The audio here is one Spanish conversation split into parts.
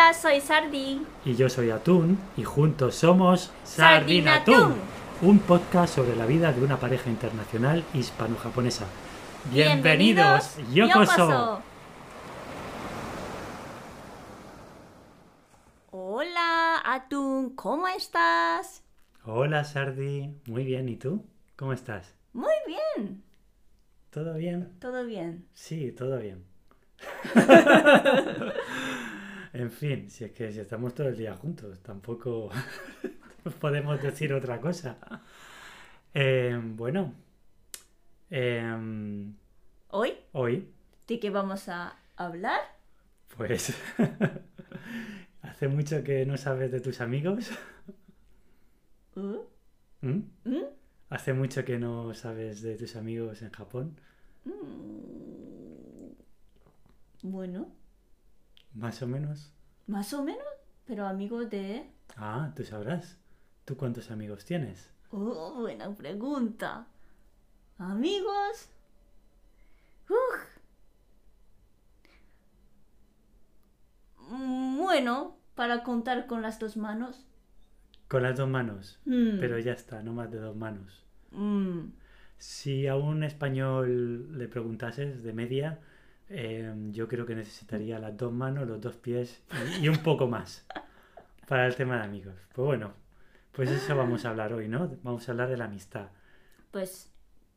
Hola, soy Sardi. Y yo soy Atún y juntos somos Sardinatún, un podcast sobre la vida de una pareja internacional hispano-japonesa. Bienvenidos, Yokoso. Hola, Atún, ¿cómo estás? Hola Sardi, muy bien, ¿y tú? ¿Cómo estás? Muy bien, ¿Todo bien? todo bien. Sí, todo bien. en fin, si es que si estamos todo el día juntos, tampoco podemos decir otra cosa. Eh, bueno, em, Hoy, hoy, ¿de qué vamos a hablar? pues, hace mucho que no sabes de tus amigos. Uh, ¿Mm? ¿mm? Hace mucho que no sabes de tus amigos en Japón. Mm, Bueno, Más o menos. más o menos, pero amigos de... Ah, tú sabrás. ¿Tú cuántos amigos tienes? Oh, buena pregunta. Amigos. Uf. Bueno, para contar con las dos manos. Con las dos manos. Mm, Pero ya está, no más de dos manos. mm, Si a un español le preguntases de media, eh, yo creo que necesitaría las dos manos, los dos pies y, y un poco más para el tema de amigos. Pues bueno, pues eso vamos a hablar hoy, ¿no? Vamos a hablar de la amistad. Pues,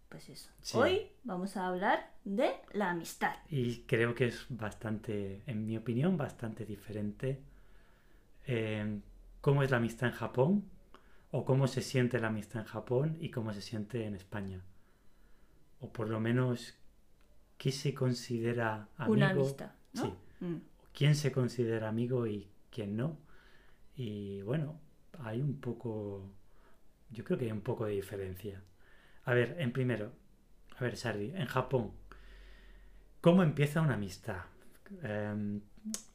pues eso. Sí. Hoy vamos a hablar de la amistad. Y creo que es bastante, en mi opinión, bastante diferente eh, cómo es la amistad en Japón o cómo se siente la amistad en Japón y cómo se siente en España. O por lo menos, ¿qué se considera amigo? Una amistad, ¿no? Sí. Mm. ¿Quién se considera amigo y quién no? Y bueno, hay un poco, yo creo que hay un poco de diferencia. A ver, en primero, a ver, Sardi, en Japón, ¿cómo empieza una amistad? Em,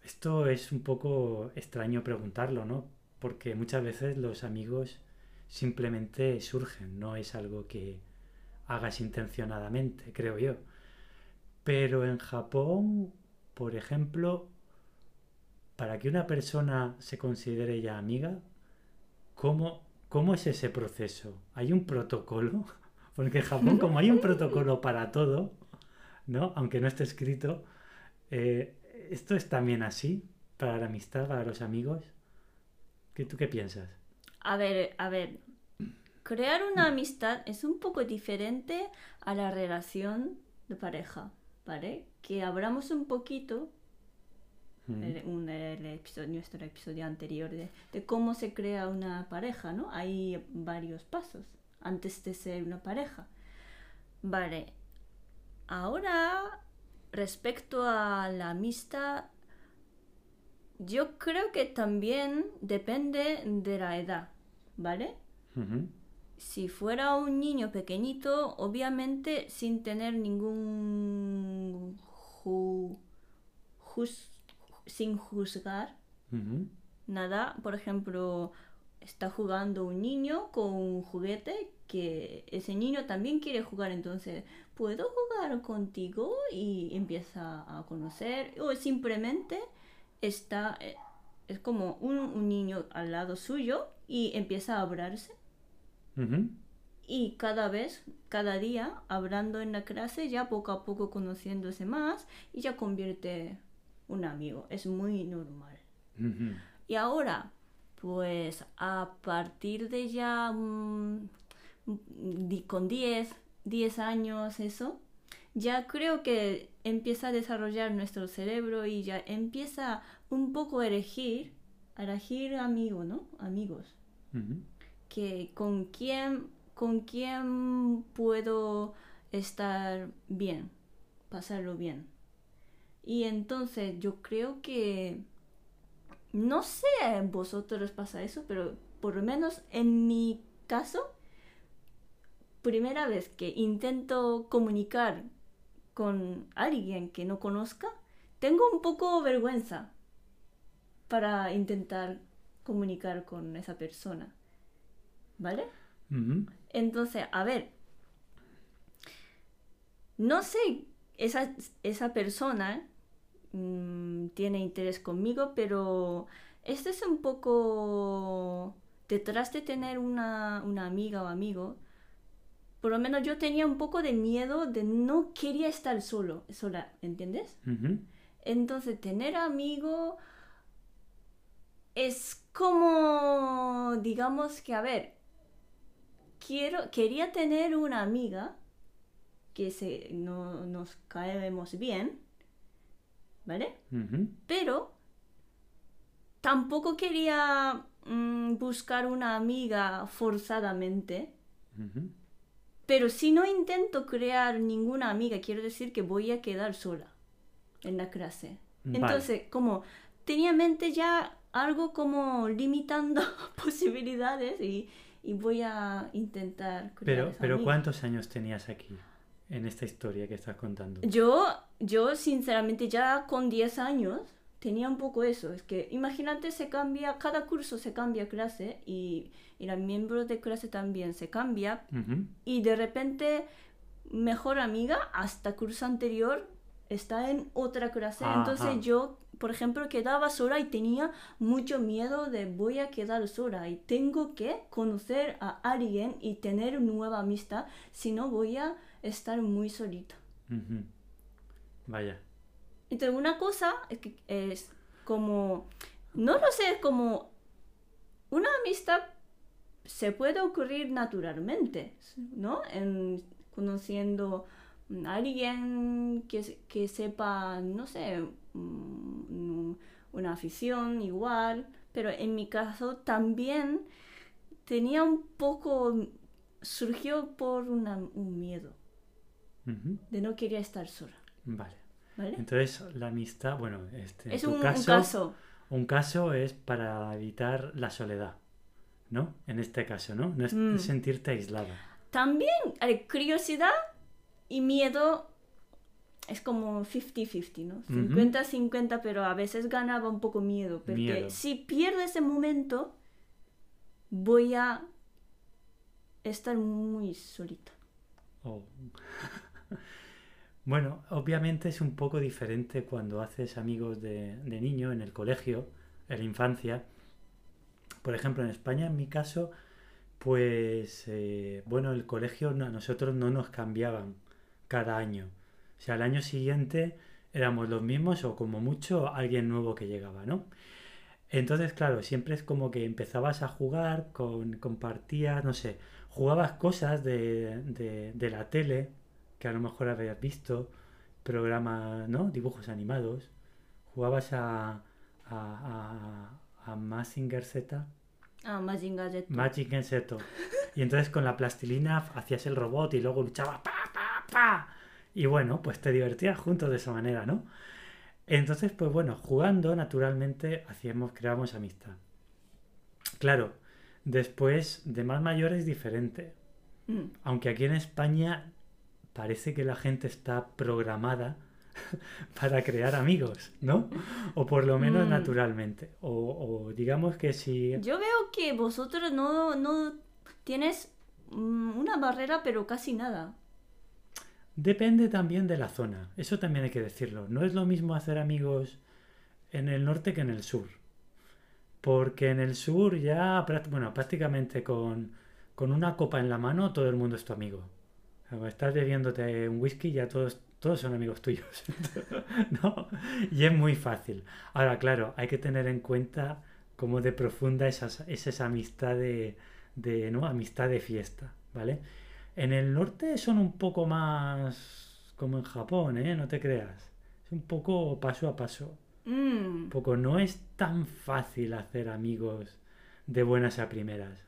esto es un poco extraño preguntarlo, ¿no? Porque muchas veces los amigos simplemente surgen, no es algo que hagas intencionadamente, creo yo. Pero en Japón, por ejemplo, para que una persona se considere ya amiga, ¿cómo, cómo es ese proceso? ¿Hay un protocolo? Porque en Japón, como hay un protocolo para todo, ¿no? Aunque no esté escrito, eh, ¿esto es también así para la amistad, para los amigos? ¿Qué, ¿Tú qué piensas? A ver, a ver. Crear una amistad es un poco diferente a la relación de pareja, ¿vale? Que hablamos un poquito Mm. el, un- el episodio, nuestro episodio anterior de, de cómo se crea una pareja, ¿no? Hay varios pasos antes de ser una pareja. Vale. Ahora, respecto a la amistad, yo creo que también depende de la edad, ¿vale? Si fuera un niño pequeñito, obviamente sin tener ningún ju- juz- sin juzgar nada, por ejemplo, está jugando un niño con un juguete que ese niño también quiere jugar, entonces, ¿puedo jugar contigo? Y empieza a conocer, o simplemente está, eh, es como un, un niño al lado suyo y empieza a hablarse. Y cada vez, cada día, hablando en la clase, ya poco a poco conociéndose más y ya convierte un amigo. Es muy normal. Y ahora, pues a partir de ya mm, con 10, 10 años, eso, ya creo que empieza a desarrollar nuestro cerebro y ya empieza un poco a elegir, a elegir amigo, ¿no? Amigos. Que con quién con quién puedo estar bien, pasarlo bien. Y entonces yo creo que no sé vosotros pasa eso, pero por lo menos en mi caso, primera vez que intento comunicar con alguien que no conozca, tengo un poco vergüenza para intentar comunicar con esa persona. ¿Vale? Entonces, a ver, no sé, esa, esa persona mm, tiene interés conmigo, pero este es un poco detrás de tener una, una amiga o amigo. Por lo menos yo tenía un poco de miedo de no quería estar solo, sola, ¿entiendes? Entonces, tener amigo es como, digamos que, a ver, quiero, quería tener una amiga que se, no, nos caemos bien, ¿vale? Pero tampoco quería mm, buscar una amiga forzadamente. Pero si no intento crear ninguna amiga, quiero decir que voy a quedar sola en la clase. Vale. Entonces, como tenía en mente ya algo como limitando posibilidades y, y voy a intentar Pero, pero amiga. ¿cuántos años tenías aquí en esta historia que estás contando? Yo, yo sinceramente ya con 10 años tenía un poco eso. Es que imagínate se cambia, cada curso se cambia clase y, y los miembros de clase también se cambia y de repente mejor amiga hasta curso anterior está en otra clase. Ajá. Entonces yo, por ejemplo, quedaba sola y tenía mucho miedo de voy a quedar sola y tengo que conocer a alguien y tener nueva amistad, si no voy a estar muy solita. Vaya. Entonces una cosa es, que es como, no lo sé, es como una amistad se puede ocurrir naturalmente, ¿no? En, conociendo alguien que, que sepa, no sé, mm, una afición igual, pero en mi caso también tenía un poco, surgió por una- un miedo de no querer estar sola, Vale. ¿vale? Entonces, la amistad, bueno, este, en es tu un, un caso, un caso es para evitar la soledad, ¿no? En este caso, ¿no? No es Mm. sentirte aislada. También hay curiosidad y miedo es como 50-50, ¿no? 50-50, pero a veces ganaba un poco miedo, porque Miedo. si pierdo ese momento, voy a estar muy solita. Oh. Bueno, obviamente es un poco diferente cuando haces amigos de, de niño en el colegio, en la infancia. Por ejemplo, en España, en mi caso, pues, eh, bueno, el colegio a nosotros no nos cambiaban cada año. O sea, al año siguiente éramos los mismos o como mucho alguien nuevo que llegaba, ¿no? Entonces, claro, siempre es como que empezabas a jugar, con, compartías, no sé, jugabas cosas de, de- de la tele que a lo mejor habías visto, programas, ¿no? Dibujos animados. Jugabas a, a, a, a Mazinger Z, Ah, Mazinger Z. Y entonces con la plastilina hacías el robot y luego luchabas pa. Y bueno, pues te divertías juntos de esa manera, ¿no? Entonces, pues bueno, jugando naturalmente hacíamos, creábamos amistad. Claro, después de más mayor es diferente. Mm. Aunque aquí en España parece que la gente está programada para crear amigos, ¿no? O por lo menos Mm. naturalmente. O, o digamos que si... Yo veo que vosotros no, no tienes mm, una barrera, pero casi nada. Depende también de la zona, eso también hay que decirlo. No es lo mismo hacer amigos en el norte que en el sur. Porque en el sur ya, bueno, prácticamente con, con una copa en la mano todo el mundo es tu amigo. Cuando estás bebiéndote un whisky ya todos, todos son amigos tuyos. ¿No? Y es muy fácil. Ahora, claro, hay que tener en cuenta cómo de profunda esas- es esa amistad de, de, ¿no? Amistad de fiesta, ¿vale? En el norte son un poco más como en Japón, ¿eh? No te creas. Es un poco paso a paso. Mm. Un poco no es tan fácil hacer amigos de buenas a primeras.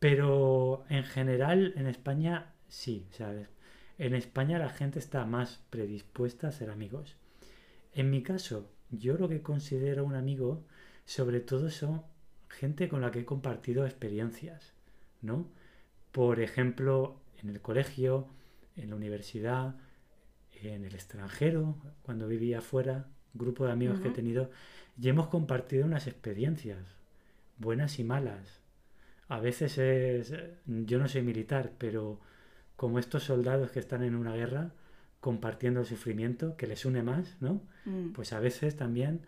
Pero en general en España sí, ¿sabes? En España la gente está más predispuesta a ser amigos. En mi caso, yo lo que considero un amigo, sobre todo son gente con la que he compartido experiencias, ¿no? Por ejemplo, en el colegio, en la universidad, en el extranjero, cuando vivía afuera, grupo de amigos que he tenido, y hemos compartido unas experiencias, buenas y malas. A veces es, yo no soy militar, pero como estos soldados que están en una guerra, compartiendo el sufrimiento que les une más, ¿no? Mm. Pues a veces también,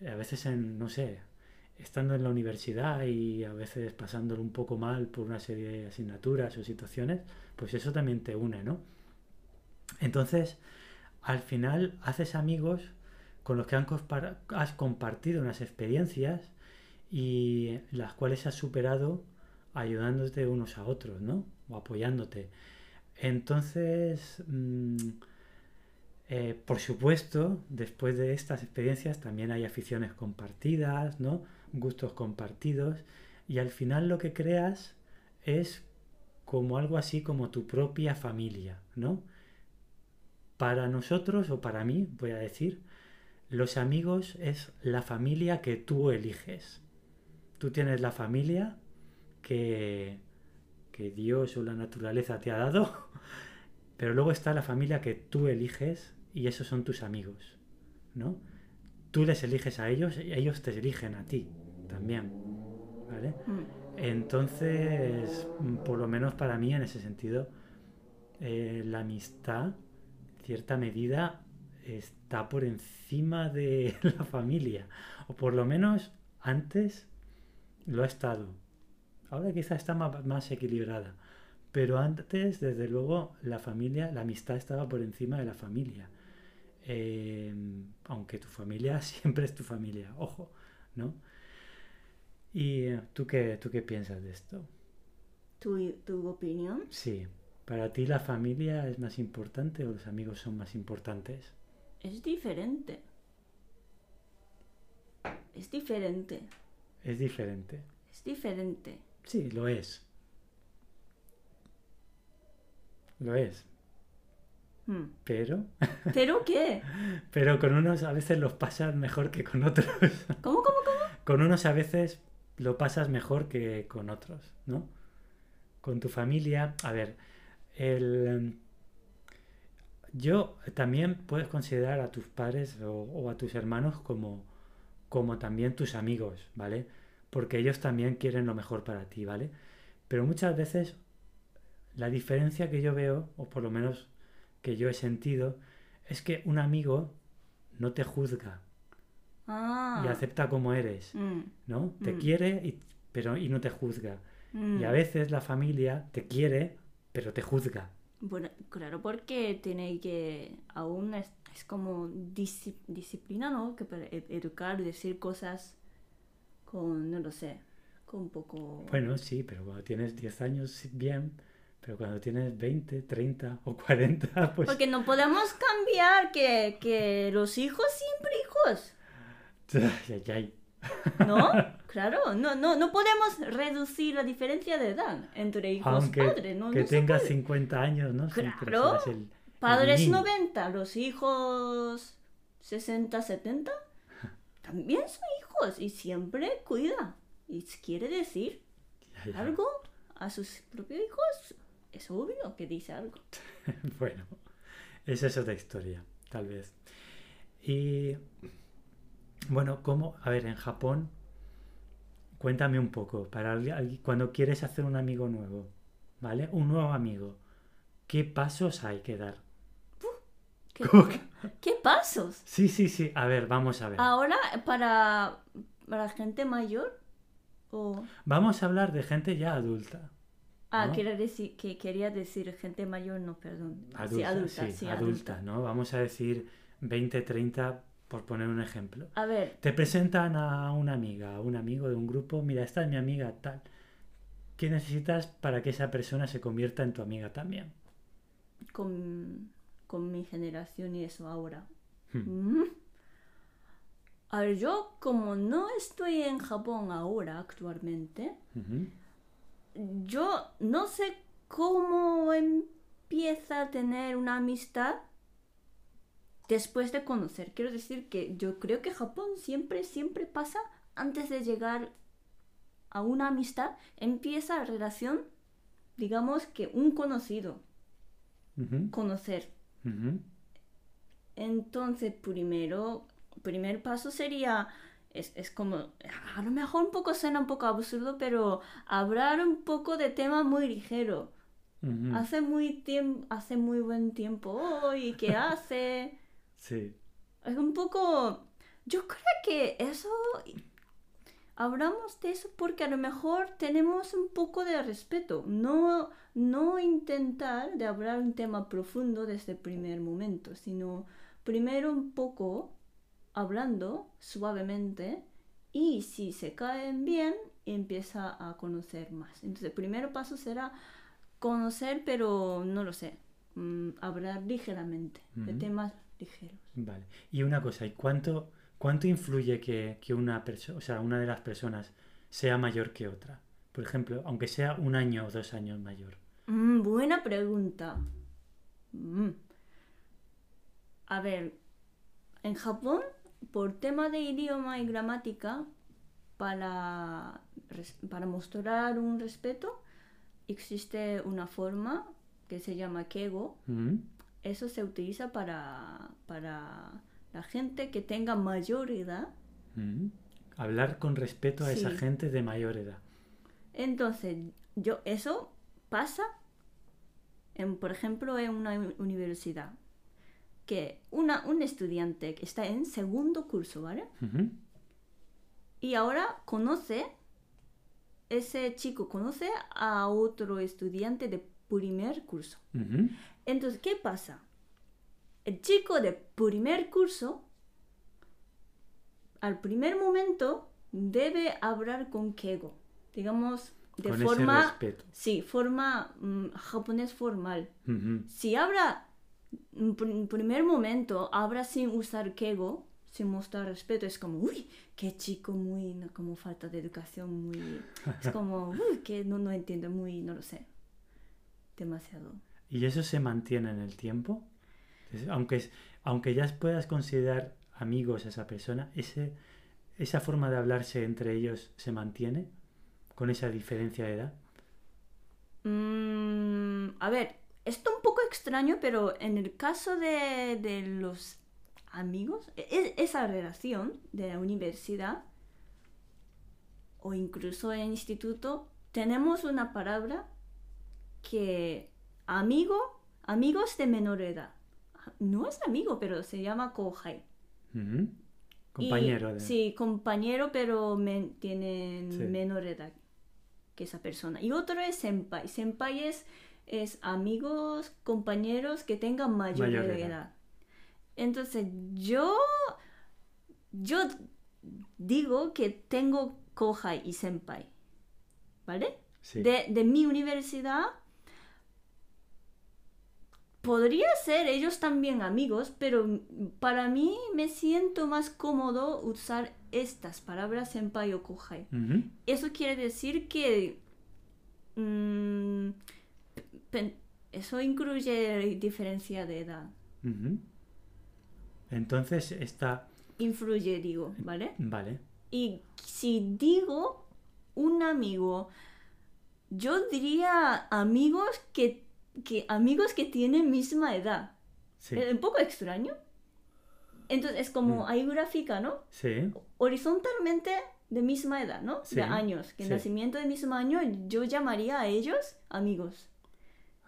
a veces en, no sé, estando en la universidad y a veces pasándolo un poco mal por una serie de asignaturas o situaciones, pues eso también te une, ¿no? Entonces, al final haces amigos con los que han has compartido unas experiencias y las cuales has superado ayudándote unos a otros, ¿no? O apoyándote. Entonces, mm, eh, por supuesto, después de estas experiencias también hay aficiones compartidas, ¿no? Gustos compartidos y al final lo que creas es como algo así como tu propia familia, ¿no? Para nosotros o para mí, voy a decir, los amigos es la familia que tú eliges. Tú tienes la familia que, que Dios o la naturaleza te ha dado, pero luego está la familia que tú eliges y esos son tus amigos, ¿no? Tú les eliges a ellos y ellos te eligen a ti también, ¿vale? Mm. Entonces, por lo menos para mí en ese sentido, eh, la amistad, en cierta medida, está por encima de la familia, o por lo menos antes lo ha estado. Ahora quizá está más equilibrada, pero antes, desde luego, la familia, la amistad estaba por encima de la familia. Eh, aunque tu familia siempre es tu familia, ojo, ¿no? ¿Y tú qué, tú qué piensas de esto? ¿Tu, tu opinión? Sí, ¿para ti la familia es más importante o los amigos son más importantes? Es diferente. Es diferente. Es diferente. Es diferente. Sí, lo es. Lo es. Mm. Pero, ¿Pero qué? pero con unos a veces los pasas mejor que con otros. ¿Cómo, cómo, cómo? Con unos a veces lo pasas mejor que con otros, ¿no? Con tu familia, a ver, el, yo también puedes considerar a tus padres o, o a tus hermanos como, como también tus amigos, ¿vale? Porque ellos también quieren lo mejor para ti, ¿vale? Pero muchas veces la diferencia que yo veo, o por lo menos que yo he sentido, es que un amigo no te juzga Ah. y acepta como eres. Mm, ¿no? Te Mm. quiere, y, pero y no te juzga. mm. Y a veces la familia te quiere, pero te juzga. Bueno, claro, porque tiene que aún es, es como disciplina, ¿no? Que para ed- educar, decir cosas con, no lo sé, con un poco... Bueno, sí, pero cuando tienes 10 años, bien, pero cuando tienes 20, 30 o 40, pues... Porque no podemos cambiar que, que los hijos siempre hijos, Ay, ay, ay. ¿no? Claro, no, no, no podemos reducir la diferencia de edad entre hijos Aunque padres, ¿no? que no puede. 50 años, ¿no? Claro. serás el- Padres niño. 90, los hijos 60, 70, también son hijos y siempre cuida. Y quiere decir algo a sus propios hijos, es obvio que dice algo. Bueno, esa es otra historia, tal vez. Y bueno, ¿cómo? A ver, en Japón, cuéntame un poco, para cuando quieres hacer un amigo nuevo, ¿vale? Un nuevo amigo, ¿qué pasos hay que dar? ¿Qué, pasos? Sí, sí, sí, a ver, vamos a ver. Ahora, para, para gente mayor, o... Vamos a hablar de gente ya adulta. Ah, ¿No? quiere decir, que quería decir gente mayor, no, perdón. Adulta, sí, adulta, sí, sí, adulta, adulta. ¿no? Vamos a decir 20, 30, por poner un ejemplo. A ver, Te presentan a una amiga, a un amigo de un grupo, mira, esta es mi amiga tal. ¿Qué necesitas para que esa persona se convierta en tu amiga también? con, con mi generación y eso ahora. Hmm. Mm. A ver, yo como no estoy en Japón ahora actualmente, yo no sé cómo empieza a tener una amistad después de conocer. Quiero decir que yo creo que Japón siempre, siempre pasa antes de llegar a una amistad, empieza la relación, digamos que un conocido, conocer. Entonces, primero, primer paso sería, es, es como, a lo mejor un poco suena un poco absurdo, pero hablar un poco de tema muy ligero. Hace muy tiempo, hace muy buen tiempo hoy, ¿qué hace? Sí. Es un poco... Yo creo que eso... Hablamos de eso porque a lo mejor tenemos un poco de respeto. No, no intentar de hablar un tema profundo desde el primer momento, sino primero un poco hablando suavemente y si se caen bien empieza a conocer más. Entonces el primer paso será conocer, pero no lo sé, mm, hablar ligeramente de temas ligeros. Vale. Y una cosa, ¿y cuánto, cuánto influye que, que una persona, o sea, una de las personas sea mayor que otra? Por ejemplo, aunque sea un año o dos años mayor. Mm, buena pregunta. Mm. A ver, en Japón, por tema de idioma y gramática, para, para mostrar un respeto, existe una forma que se llama kego. Ujú. Eso se utiliza para, para la gente que tenga mayor edad. Ujú. Hablar con respeto a esa gente de mayor edad. Entonces, yo, eso pasa, en, por ejemplo, en una universidad, que una, un estudiante que está en segundo curso, ¿vale? Y ahora conoce, ese chico conoce a otro estudiante de primer curso. Entonces, ¿qué pasa? El chico de primer curso, al primer momento, debe hablar con Kego, digamos, de Con forma, sí, forma mm, japonés formal. Si habla en pr- primer momento, habla sin usar Kego, sin mostrar respeto, es como, uy, qué chico muy, no, como falta de educación, muy, es como, uy, que no, no entiendo, muy, no lo sé, demasiado. ¿Y eso se mantiene en el tiempo? Aunque, aunque ya puedas considerar amigos a esa persona, ese, ¿esa forma de hablarse entre ellos se mantiene con esa diferencia de edad? Mm, a ver, esto un poco extraño, pero en el caso de, de los amigos, e- esa relación de la universidad o incluso en instituto, tenemos una palabra que amigo, amigos de menor edad. No es amigo, pero se llama kohai. Y- Compañero de... Sí, compañero, pero men- tienen Sí. menor edad que esa persona. Y otro es senpai. Senpai es, es amigos, compañeros que tengan mayor, Mayor edad. edad. Entonces, yo, yo digo que tengo kohai y senpai. ¿Vale? Sí. de, de mi universidad podría ser ellos también amigos, pero para mí me siento más cómodo usar estas palabras senpai o kohai. Eso quiere decir que mm, eso incluye diferencia de edad. Entonces está... Influye, digo, ¿vale? Vale. Y si digo un amigo, yo diría amigos que, que amigos que tienen misma edad. Sí. Es un poco extraño. Entonces es como Mm. hay gráfica, ¿no? Sí. Horizontalmente de misma edad, ¿no? Sí, De años, que sí. nacimiento de mismo año, yo llamaría a ellos amigos.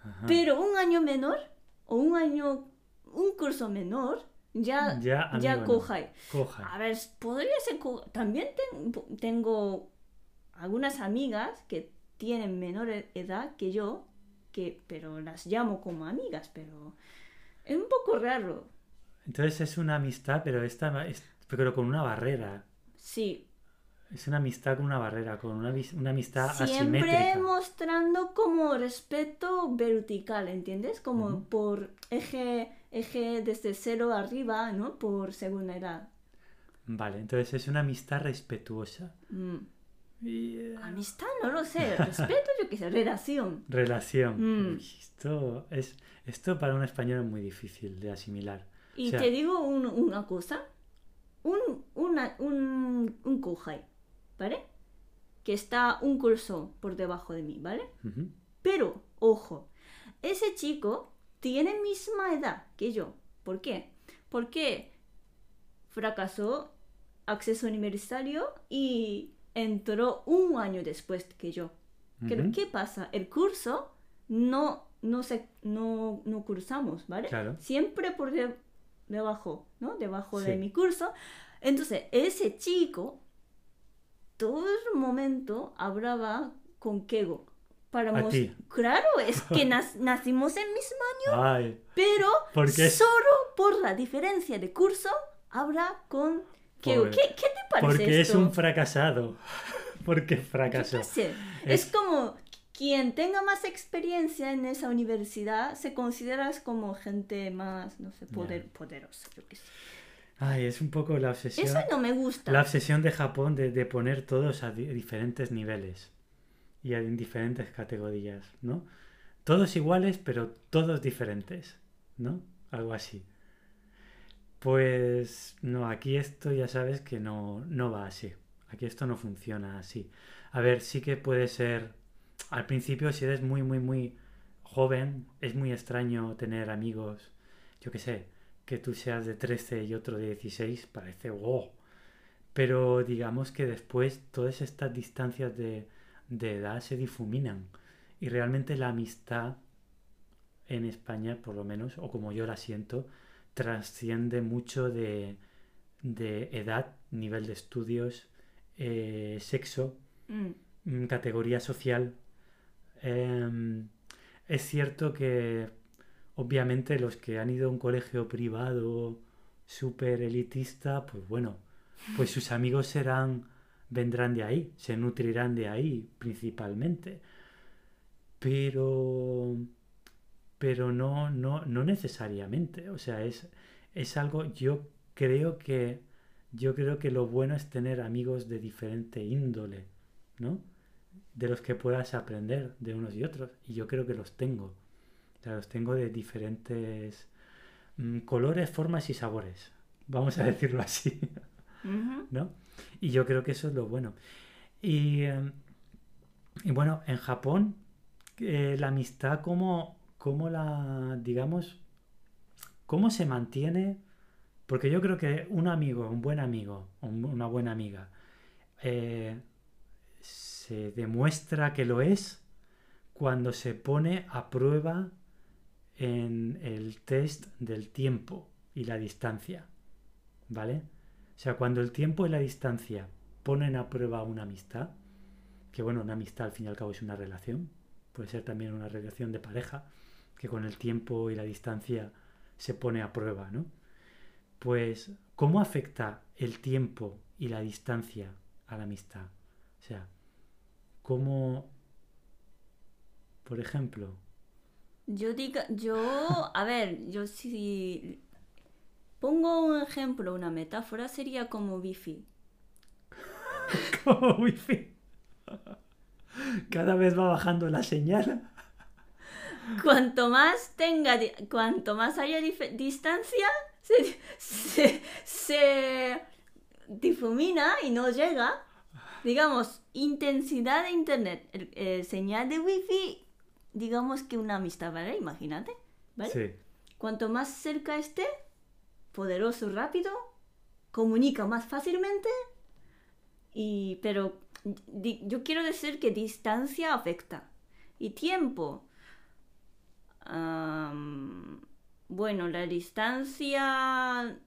Ajá. Pero un año menor o un año, un curso menor, ya, Ya, ya no. Kohai. A ver, podría ser. También ten- tengo algunas amigas que tienen menor e- edad que yo, que, pero las llamo como amigas, pero es un poco raro. Entonces es una amistad, pero esta es, pero con una barrera. Sí, Es una amistad con una barrera, con una, una amistad siempre asimétrica. mostrando como respeto vertical, ¿entiendes? Como por eje, eje desde cero arriba, ¿no? Por segunda edad. Vale, entonces es una amistad respetuosa. Mm. Amistad, no lo sé. Respeto, yo qué sé, relación. relación. Mm. Esto, es, esto para un español es muy difícil de asimilar. Y O sea- te digo un- una cosa. Un, una, un, un kohai, ¿vale? Que está un curso por debajo de mí, ¿vale? Pero, ojo, ese chico tiene misma edad que yo. ¿Por qué? Porque fracasó acceso universitario y entró un año después que yo. Pero. ¿Qué pasa? El curso no, no, se, no, no cursamos, ¿vale? Claro. Siempre por de- debajo, ¿no? Debajo de mi curso. Entonces, ese chico todo el momento hablaba con Kego. Para mos-. Claro, es que nacimos en mismo año, Ay, pero es- solo por la diferencia de curso habla con ¿Qué, qué te parece porque es un fracasado. Porque fracasó. Es- Es como quien tenga más experiencia en esa universidad se considera como gente más, no sé, poder, poderosa. Yo qué sé. Ay, es un poco la obsesión. Eso no me gusta. La obsesión de Japón de, de poner todos a di- diferentes niveles y en diferentes categorías, ¿no? Todos iguales, pero todos diferentes, ¿no? Algo así. Pues no, aquí esto ya sabes que no, no va así. Aquí esto no funciona así. A ver, sí que puede ser. Al principio, si eres muy, muy, muy joven, es muy extraño tener amigos, yo qué sé, que tú seas de 13 y otro de 16, parece wow. Pero digamos que después todas estas distancias de, de edad se difuminan. Y realmente la amistad en España, por lo menos, o como yo la siento, trasciende mucho de, de edad, nivel de estudios, eh, sexo, Mm, mm, categoría social. Em, es cierto que obviamente los que han ido a un colegio privado súper elitista, pues bueno, pues sus amigos serán, vendrán de ahí, se nutrirán de ahí principalmente. Pero, pero no, no, no necesariamente. O sea, es, es algo, yo creo que, yo creo que lo bueno es tener amigos de diferente índole, ¿no? De los que puedas aprender de unos y otros. Y yo creo que los tengo. O sea, los tengo de diferentes mm, colores, formas y sabores. Vamos a decirlo así. ¿no? Y yo creo que eso es lo bueno. Y, eh, y bueno, en Japón, eh, la amistad, ¿cómo, cómo la, digamos, cómo se mantiene? Porque yo creo que un amigo, un buen amigo, un- una buena amiga, eh, se demuestra que lo es cuando se pone a prueba en el test del tiempo y la distancia. ¿Vale? O sea, cuando el tiempo y la distancia ponen a prueba una amistad, que bueno, una amistad al fin y al cabo es una relación, puede ser también una relación de pareja, que con el tiempo y la distancia se pone a prueba, ¿no? Pues, ¿cómo afecta el tiempo y la distancia a la amistad? O sea, ¿cómo, por ejemplo, Yo diga, yo, a ver, yo si pongo un ejemplo, una metáfora, sería como wifi. como wifi? Cada vez va bajando la señal. Cuanto más tenga, cuanto más haya distancia, se, se, se difumina y no llega. Digamos, intensidad de internet, el, el señal de wifi, digamos que una amistad, ¿vale? Imagínate, ¿vale? Sí. Cuanto más cerca esté, poderoso, rápido, comunica más fácilmente. Y, pero di- yo quiero decir que distancia afecta. Y tiempo. Bueno, la distancia.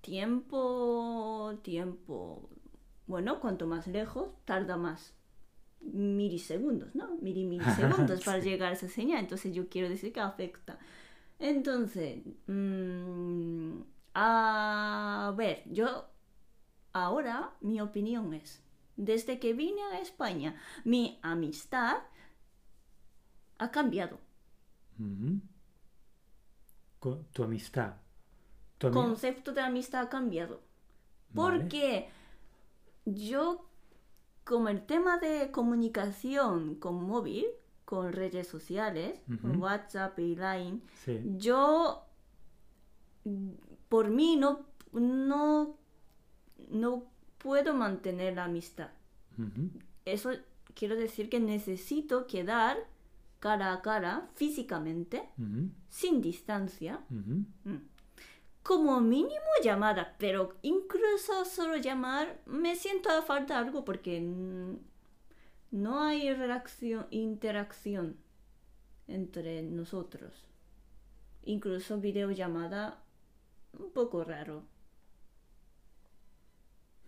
Tiempo. Tiempo. Bueno, cuanto más lejos, tarda más milisegundos, ¿no? Mili milisegundos para llegar a esa señal. Entonces yo quiero decir que afecta. Entonces, mm, a ver, yo ahora mi opinión es, desde que vine a España, mi amistad ha cambiado. Ujú. Co- Tu amistad. Tu ami- concepto de amistad ha cambiado. Vale. Porque yo, como el tema de comunicación con móvil, con redes sociales, con. WhatsApp y Line, Sí. yo, por mí, no, no, no puedo mantener la amistad. Eso quiero decir que necesito quedar cara a cara, físicamente, sin distancia. Mm. Como mínimo llamada, pero incluso solo llamar me siento a falta algo porque no hay interacción entre nosotros. Incluso videollamada un poco raro.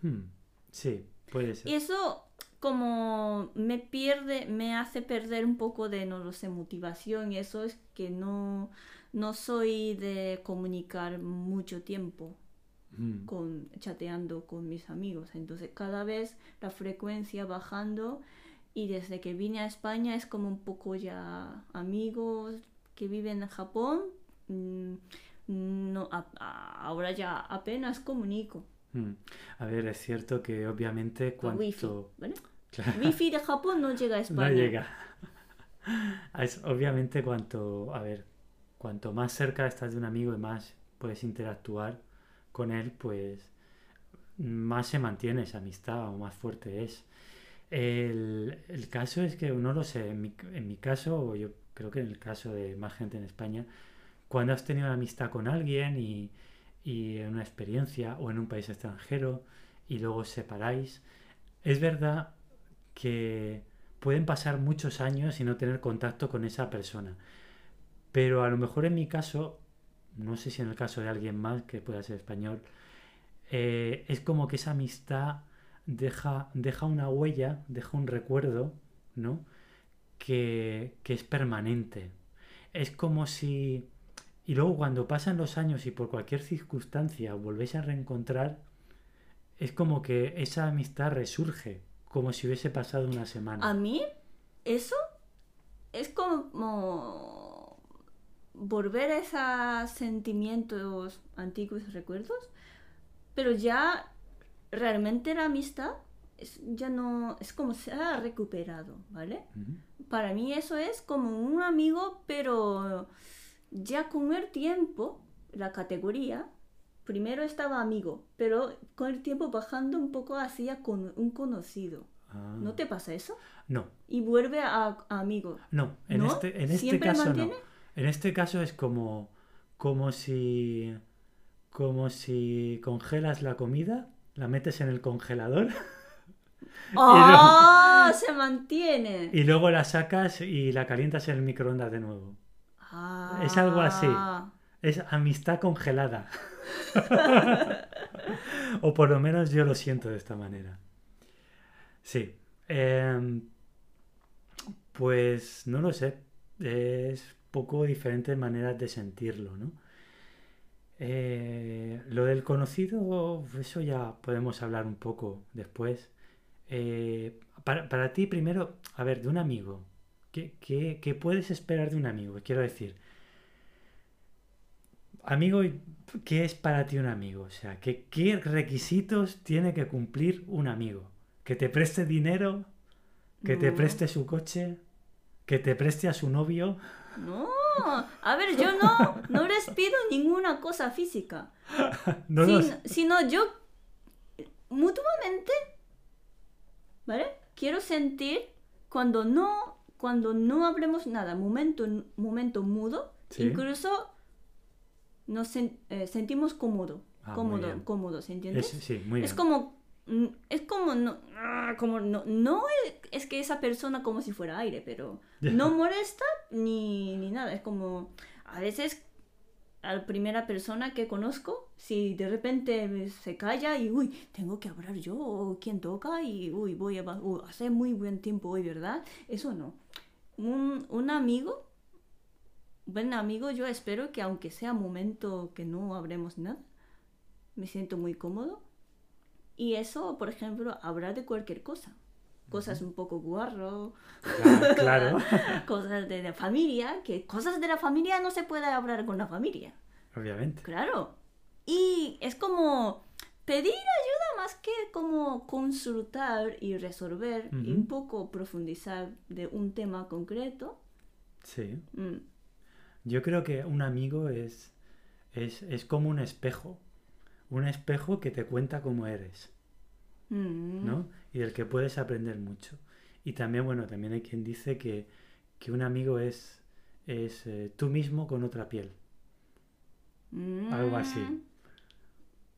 Hmm, Sí, puede ser. Y eso como me pierde, me hace perder un poco de, no lo sé, motivación y eso es que no, no soy de comunicar mucho tiempo Hmm, con chateando con mis amigos. Entonces cada vez la frecuencia bajando y desde que vine a España es como un poco ya amigos que viven en Japón. mm, No, a- a- ahora ya apenas comunico. hmm. A ver, es cierto que obviamente wifi, cuanto... ¿vale? Claro. Wifi de Japón no llega a No España. llega. Es obviamente cuanto, a ver, cuanto más cerca estás de un amigo y más puedes interactuar con él, pues más se mantiene esa amistad o más fuerte es. El, el caso es que no lo sé, en mi, en mi caso, o yo creo que en el caso de más gente en España, cuando has tenido una amistad con alguien y, y en una experiencia o en un país extranjero y luego os separáis, es verdad que pueden pasar muchos años y no tener contacto con esa persona. Pero a lo mejor en mi caso, no sé si en el caso de alguien más que pueda ser español, eh, es como que esa amistad deja, deja una huella, deja un recuerdo, ¿no? Que, que es permanente. Es como si... Y luego cuando pasan los años y por cualquier circunstancia volvéis a reencontrar, es como que esa amistad resurge, como si hubiese pasado una semana. A mí, eso es como volver a esos sentimientos antiguos, recuerdos, pero ya realmente la amistad es, ya no, es como se ha recuperado, ¿vale? Para mí eso es como un amigo, pero ya con el tiempo, la categoría, primero estaba amigo, pero con el tiempo bajando un poco hacia con un conocido. Ah. ¿No te pasa eso? No, Y vuelve a, a amigo. no, en ¿No? este, en este ¿Siempre caso mantiene? no. En este caso es como, como si, como si congelas la comida, la metes en el congelador ¡Ah! Se mantiene. y luego la sacas y la calientas en el microondas de nuevo. Ah. Es algo así. Es amistad congelada. o por lo menos yo lo siento de esta manera. Sí. em, pues no lo sé. Es poco diferentes maneras de sentirlo, ¿no? Eh, lo del conocido, eso ya podemos hablar un poco después. Eh, para, para ti, primero, a ver, de un amigo. ¿Qué, qué- qué puedes esperar de un amigo? Quiero decir, amigo, ¿qué es para ti un amigo? O sea, ¿qué, qué requisitos tiene que cumplir un amigo? ¿Que te preste dinero? ¿Que te preste su coche? ¿Que te preste a su novio? No. A ver, yo no, no les pido ninguna cosa física. No Sin- lo sé. Sino yo mutuamente, ¿vale? Quiero sentir cuando no, cuando no hablemos nada, momento, momento mudo, Sí. incluso nos sen- eh, sentimos cómodo, Ah, cómodo, bien. cómodo, ¿se entiende? Es- sí, muy Es bien. como, mm, es como no, ah, como no, no es, es que esa persona como si fuera aire, pero no molesta ni, ni nada. Es como, a veces a la primera persona que conozco, si de repente se calla y, uy, tengo que hablar yo, o quién toca, y, uy, voy a, uy, hace muy buen tiempo hoy, ¿verdad? Eso no. Un, un amigo, buen amigo, yo espero que aunque sea momento que no hablemos nada, me siento muy cómodo. Y eso, por ejemplo, hablar de cualquier cosa. Cosas un poco guarro, Claro, claro. cosas de la familia, que cosas de la familia no se puede hablar con la familia. Obviamente. Claro. Y es como pedir ayuda más que como consultar y resolver y un poco profundizar de un tema concreto. Sí. Mm, Yo creo que un amigo es, es, es como un espejo. Un espejo que te cuenta cómo eres, mm, ¿no? Y del que puedes aprender mucho. Y también, bueno, también hay quien dice que, que un amigo es, es eh, tú mismo con otra piel, mm. algo así.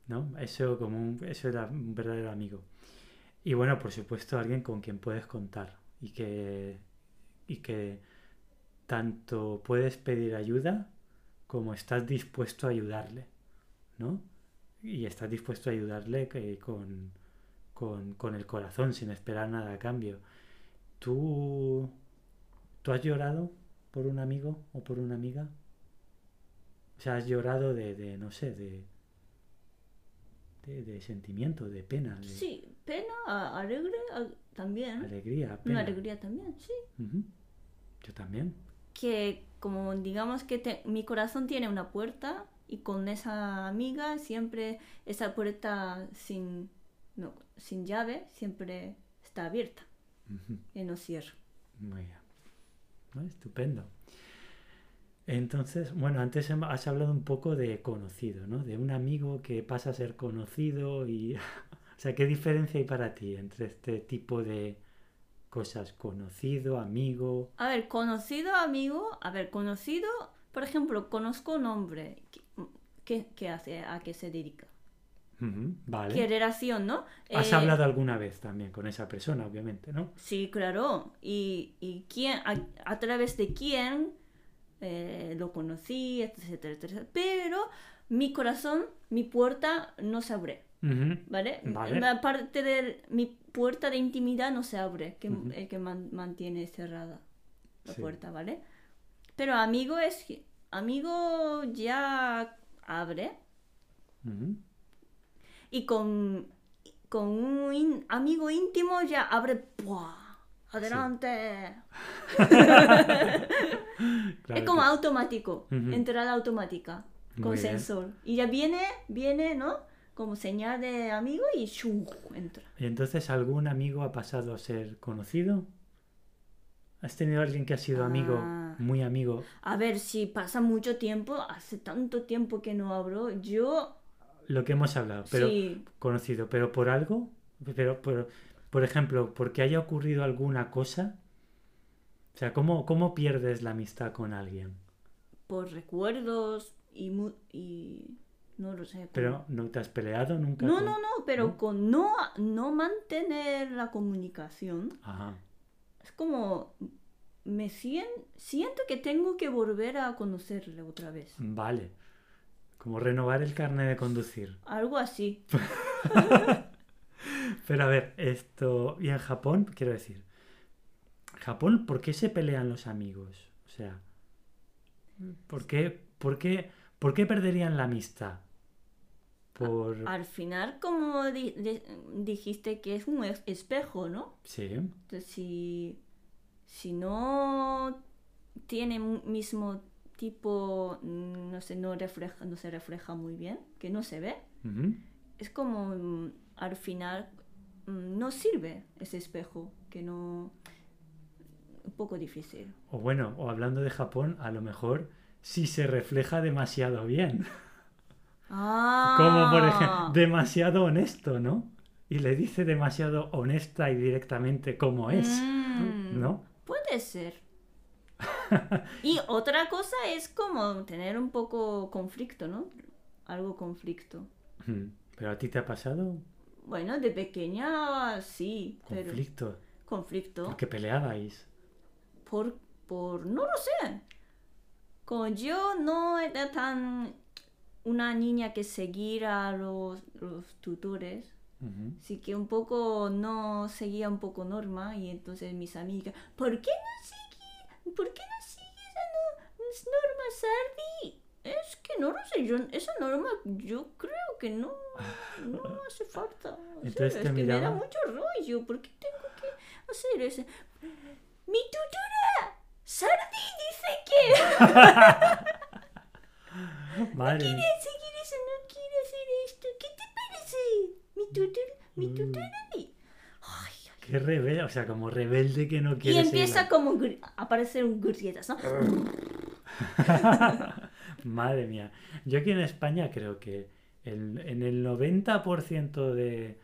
¿no? Eso como un, eso era un verdadero amigo. Y bueno, por supuesto, alguien con quien puedes contar y que, y que tanto puedes pedir ayuda como estás dispuesto a ayudarle, ¿no? Y estás dispuesto a ayudarle que- con, con, con el corazón, sin esperar nada a cambio. ¿Tú, ¿Tú has llorado por un amigo o por una amiga? O sea, has llorado de, de no sé, de, de, de sentimiento, de pena, de Sí, pena, alegre también. alegría, Una pena. alegría también, sí. Yo también. Que como digamos que te- mi corazón tiene una puerta y con esa amiga siempre esa puerta sin, no, sin llave siempre está abierta y no cierra. Muy bien. ¿No? Estupendo. Entonces, bueno, antes has hablado un poco de conocido, ¿no? De un amigo que pasa a ser conocido y... o sea, ¿qué diferencia hay para ti entre este tipo de cosas? Conocido, amigo... A ver, conocido amigo, a ver, conocido, por ejemplo, conozco un hombre. ¿Qué, qué- hace? ¿A qué se dedica? Vale. ¿Qué relación, no? Has Eh, hablado alguna vez también con esa persona, obviamente, ¿no? Sí, claro. ¿Y, y quién, a, a través de quién eh, lo conocí, etcétera, etcétera? Pero mi corazón, mi puerta no se abre, Ujú, ¿vale? Vale. La parte de mi puerta de intimidad no se abre, que, Ujú. eh, que man- mantiene cerrada la Sí. puerta, ¿vale? Pero amigo es amigo ya abre ujú. y con, con un in- amigo íntimo ya abre ¡pua! adelante Claro es como automático Ujú. entrada automática con Muy bien. sensor y ya viene viene no como señal de amigo y ¡shuu! entra ¿Y entonces algún amigo ha pasado a ser conocido? ¿Has tenido alguien que ha sido amigo, Ah. muy amigo? a ver si pasa mucho tiempo hace tanto tiempo que no abro yo Lo que hemos hablado, pero sí conocido, pero por algo, pero por, por ejemplo, porque haya ocurrido alguna cosa. O sea, ¿cómo, cómo pierdes la amistad con alguien? por recuerdos y, mu- y no lo sé. Pero no te has peleado nunca. No, con- no, no, pero ¿No? con no, no mantener la comunicación, Ajá. es como me sien- siento que tengo que volver a conocerle otra vez. Vale. Como renovar el carnet de conducir. Algo así. Pero a ver, esto. Y en Japón, quiero decir. Japón, ¿por qué se pelean los amigos? O sea. ¿Por qué, por qué, por qué perderían la amistad? Por. Al final, como di- di- dijiste que es un es- espejo, ¿no? Sí. Entonces, si, si no tiene mismo tipo, mm, no sé, no refleja, no se refleja muy bien, que no se ve, es como mm, al final mm, no sirve ese espejo, que no... Un poco difícil. O bueno, o hablando de Japón, a lo mejor si se refleja demasiado bien. Ah, Como por ejemplo, demasiado honesto, ¿no? Y le dice demasiado honesta y directamente cómo es, Mm, ¿no? Puede ser. y otra cosa es como tener un poco conflicto, ¿no? Algo conflicto. Mm. ¿Pero a ti te ha pasado Bueno, de pequeña sí, pero conflicto? conflicto. Porque peleabais. Por, por, no lo sé. Como yo no era tan una niña que seguía a los, los tutores, Ujú. así que un poco no seguía un poco norma y entonces mis amigas, ¿por qué no sigues? ¿Por qué no sigues a no- norma Sardi? Es que no lo sé, yo, esa norma yo creo que no, no hace falta. En Entonces te es que me da mucho rollo, ¿por qué tengo que hacer ese? Mi tutora, Sardi dice que Madre quiere mía. seguir eso, no quiere hacer esto. ¿Qué te parece? Mi tutora, mi Mm. tutora. di- Ay, ay. Qué rebelde, o sea, como rebelde que no Y quiere empieza seguir como a aparecer un grietas, ¿no? Madre mía. Yo aquí en España creo que el- en el 90% de,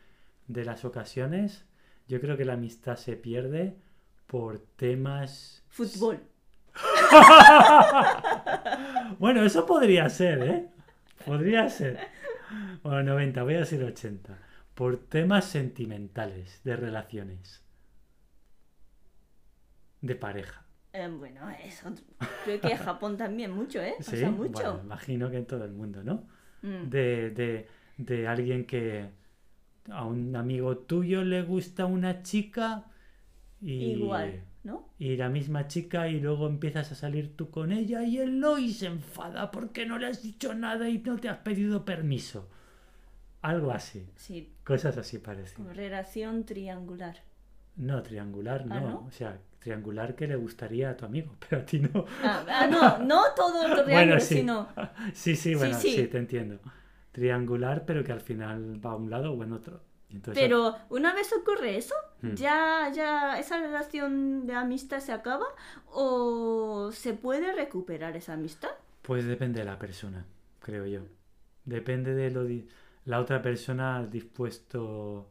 de las ocasiones, yo creo que la amistad se pierde por temas... Fútbol. Bueno, eso podría ser, ¿eh? Podría ser. Bueno, 90, voy a decir 80. Por temas sentimentales, de relaciones. De pareja. Eh, bueno, eso creo que en Japón también mucho, ¿eh? Pasa Sí, mucho. bueno, imagino que en todo el mundo, ¿no? Mm. De, de, de alguien que a un amigo tuyo le gusta una chica y, Igual, ¿no? y la misma chica y luego empiezas a salir tú con ella y él no y se enfada porque no le has dicho nada y no te has pedido permiso. Algo así, Sí, cosas así parecen. como relación triangular. No, triangular no. Ah, ¿no? O sea, triangular que le gustaría a tu amigo, pero a ti no. Ah, ah, no, no todo triángulo, Bueno, sí. sino... Sí, sí, Sí, bueno, sí, sí. te entiendo. Triangular, pero que al final va a un lado o en otro. Pero una vez ocurre eso, Mm. ya, ya esa relación de amistad se acaba o se puede recuperar esa amistad. Pues depende de la persona, creo yo. Depende de lo di- la otra persona dispuesto,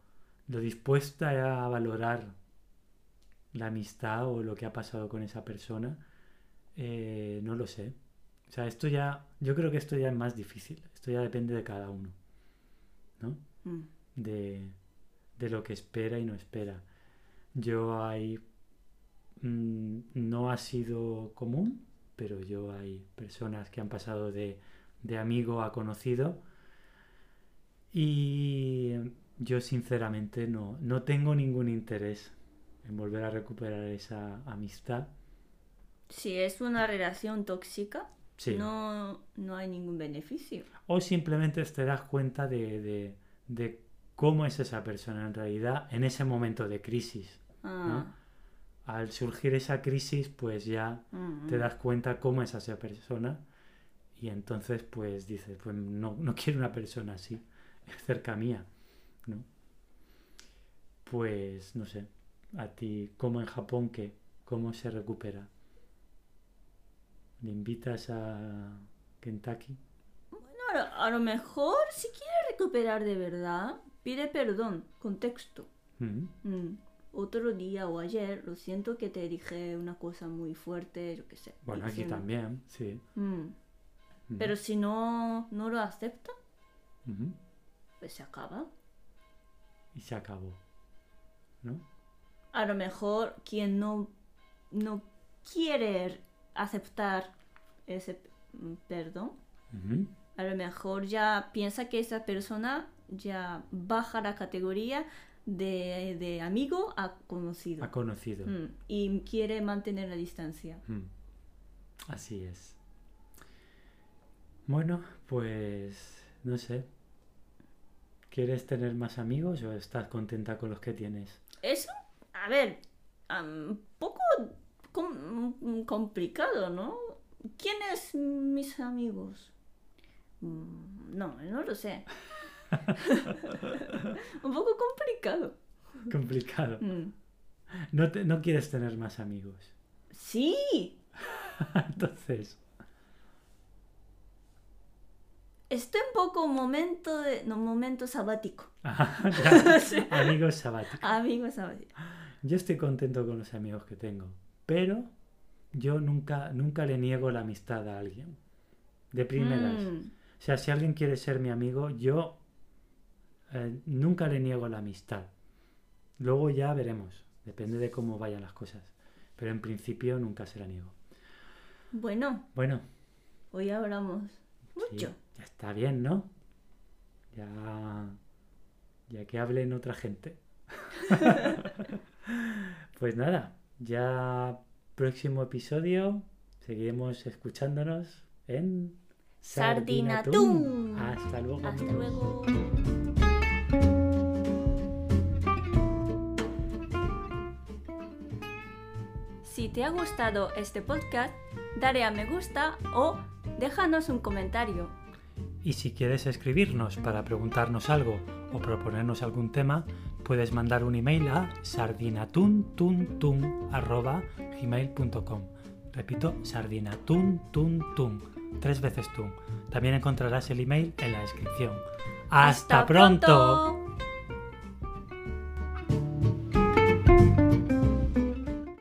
lo dispuesta a valorar la amistad o lo que ha pasado con esa persona. Eh, no lo sé. O sea, esto ya, yo creo que esto ya es más difícil. Esto ya depende de cada uno, ¿no? Mm. De, de lo que espera y no espera. Yo hay... mm, no ha sido común, pero yo hay personas que han pasado de, de amigo a conocido y yo sinceramente no, no tengo ningún interés en volver a recuperar esa amistad. Si es una relación tóxica, Sí. no, no hay ningún beneficio. O simplemente te das cuenta de, de- de cómo es esa persona en realidad en ese momento de crisis. Ah, al surgir esa crisis, pues ya mm, te das cuenta cómo es esa persona y entonces pues dices, pues no, no quiero una persona así cerca mía, ¿no? Pues no sé, a ti, ¿cómo en Japón qué? ¿Cómo se recupera? ¿Le invitas a Kentucky? Lo, a lo mejor, si quiere recuperar de verdad, pide perdón, contexto. Mm, Mm, Otro día o ayer, lo siento que te dije una cosa muy fuerte, yo qué sé. Bueno, aquí diciendo- también, sí. Mm, Pero si no, no lo acepta, pues se acaba. Y se acabó, ¿no? A lo mejor quien no, no quiere aceptar ese perdón, a lo mejor ya piensa que esa persona ya baja la categoría de, de amigo a conocido. Ha conocido. Mm, y quiere mantener la distancia. Mm. Así es. Bueno, pues no sé. ¿Quieres tener más amigos o estás contenta con los que tienes? Eso, a ver, un poco com- complicado, ¿no? ¿Quiénes mis amigos? Mm, No, no lo sé. un poco complicado. Complicado. Mm. No, te- no quieres tener más amigos. Sí, Entonces, estoy un poco momento de, no, momento sabático. amigos sabáticos. Amigo sabático. Yo estoy contento con los amigos que tengo, pero yo nunca, nunca le niego la amistad a alguien. De primeras. Mm, O sea, si alguien quiere ser mi amigo, yo eh, nunca le niego la amistad. Luego ya veremos, depende de cómo vayan las cosas. Pero en principio nunca se la niego. Bueno, Bueno, hoy hablamos sí, mucho. ya está bien, ¿no? Ya, ya que hablen otra gente. pues nada, ya próximo episodio seguiremos escuchándonos en Sardinatún. Hasta luego. Hasta luego. Si te ha gustado este podcast, dale a me gusta o déjanos un comentario. Y si quieres escribirnos para preguntarnos algo o proponernos algún tema, puedes mandar un email a sardinatuntun@gmail.com. Repito, sardinatuntun, tres veces tun. También encontrarás el email en la descripción. ¡Hasta, pronto!